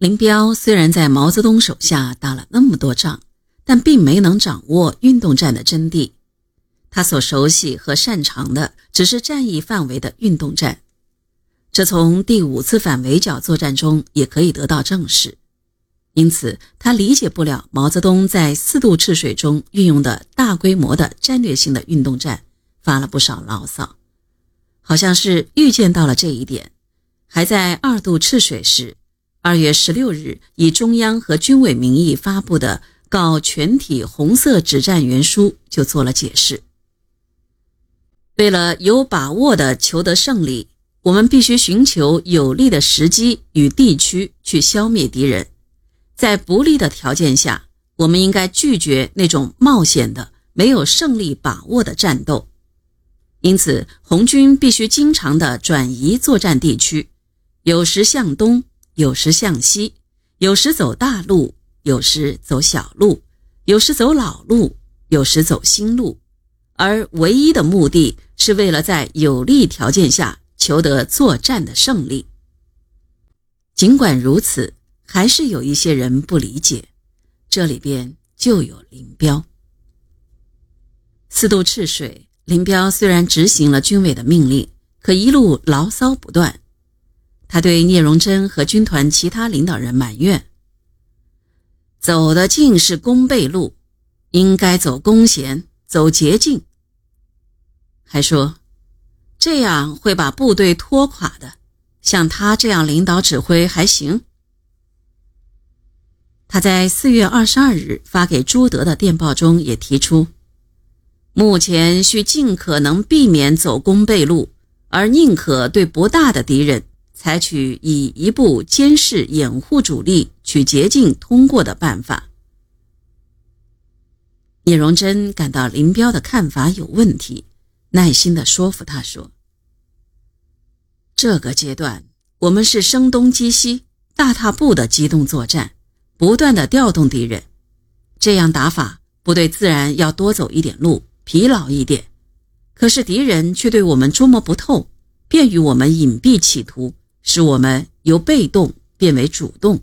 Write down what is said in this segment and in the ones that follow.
林彪虽然在毛泽东手下打了那么多仗，但并没能掌握运动战的真谛。他所熟悉和擅长的只是战役范围的运动战，这从第五次反围剿作战中也可以得到证实。因此，他理解不了毛泽东在四渡赤水中运用的大规模的战略性的运动战，发了不少牢骚。好像是预见到了这一点，还在二渡赤水时，二月十六日以中央和军委名义发布的告全体红色指战员书就做了解释。为了有把握地求得胜利，我们必须寻求有利的时机与地区去消灭敌人。在不利的条件下，我们应该拒绝那种冒险的、没有胜利把握的战斗。因此，红军必须经常地转移作战地区，有时向东，有时向西，有时走大路，有时走小路，有时走老路，有时走新路。而唯一的目的是为了在有利条件下求得作战的胜利。尽管如此，还是有一些人不理解，这里边就有林彪。四渡赤水，林彪虽然执行了军委的命令，可一路牢骚不断。他对聂荣臻和军团其他领导人埋怨：“走的尽是弓背路，应该走弓弦，走捷径。”还说，这样会把部队拖垮的。像他这样领导指挥还行。他在四月二十二日发给朱德的电报中也提出，目前需尽可能避免走弓背路，而宁可对不大的敌人采取以一部监视掩护主力取捷径通过的办法。聂荣臻感到林彪的看法有问题。耐心地说服他说：“这个阶段，我们是声东击西、大踏步的机动作战，不断地调动敌人。这样打法，部队自然要多走一点路，疲劳一点。可是敌人却对我们捉摸不透，便于我们隐蔽企图，使我们由被动变为主动。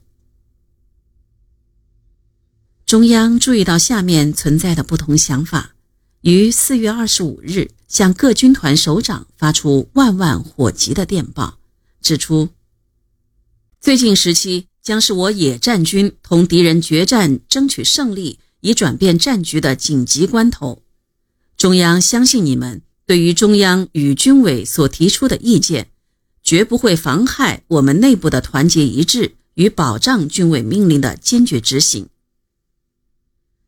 中央注意到下面存在的不同想法。”于四月二十五日，向各军团首长发出万万火急的电报，指出：最近时期将是我野战军同敌人决战、争取胜利，以转变战局的紧急关头。中央相信你们对于中央与军委所提出的意见，绝不会妨害我们内部的团结一致与保障军委命令的坚决执行。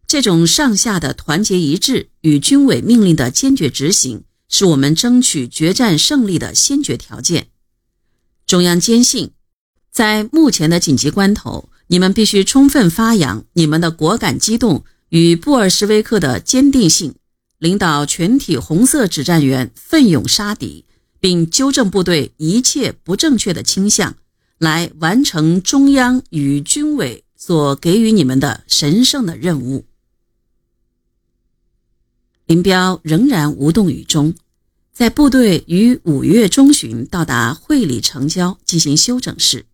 这种上下的团结一致与军委命令的坚决执行，是我们争取决战胜利的先决条件。中央坚信，在目前的紧急关头，你们必须充分发扬你们的果敢机动与布尔什维克的坚定性，领导全体红色指战员奋勇杀敌，并纠正部队一切不正确的倾向，来完成中央与军委所给予你们的神圣的任务。林彪仍然无动于衷，在部队于五月中旬到达会理城郊进行休整时，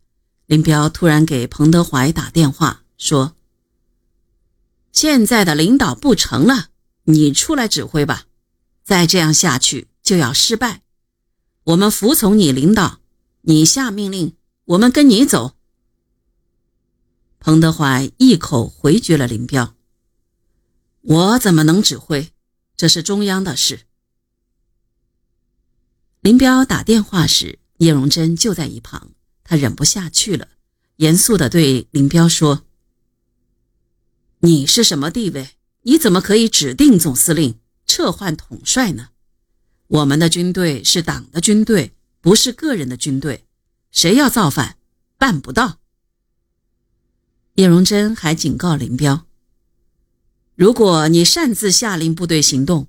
林彪突然给彭德怀打电话说：“现在的领导不成了，你出来指挥吧。再这样下去就要失败。我们服从你领导，你下命令，我们跟你走。”彭德怀一口回绝了林彪：“我怎么能指挥？”这是中央的事。林彪打电话时，聂荣臻就在一旁，他忍不下去了，严肃地对林彪说：“你是什么地位？你怎么可以指定总司令、撤换统帅呢？我们的军队是党的军队，不是个人的军队。谁要造反，办不到。”聂荣臻还警告林彪。如果你擅自下令部队行动，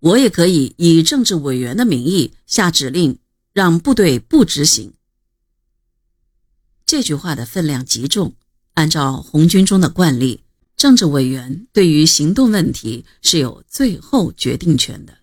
我也可以以政治委员的名义下指令，让部队不执行。这句话的分量极重。按照红军中的惯例，政治委员对于行动问题是有最后决定权的。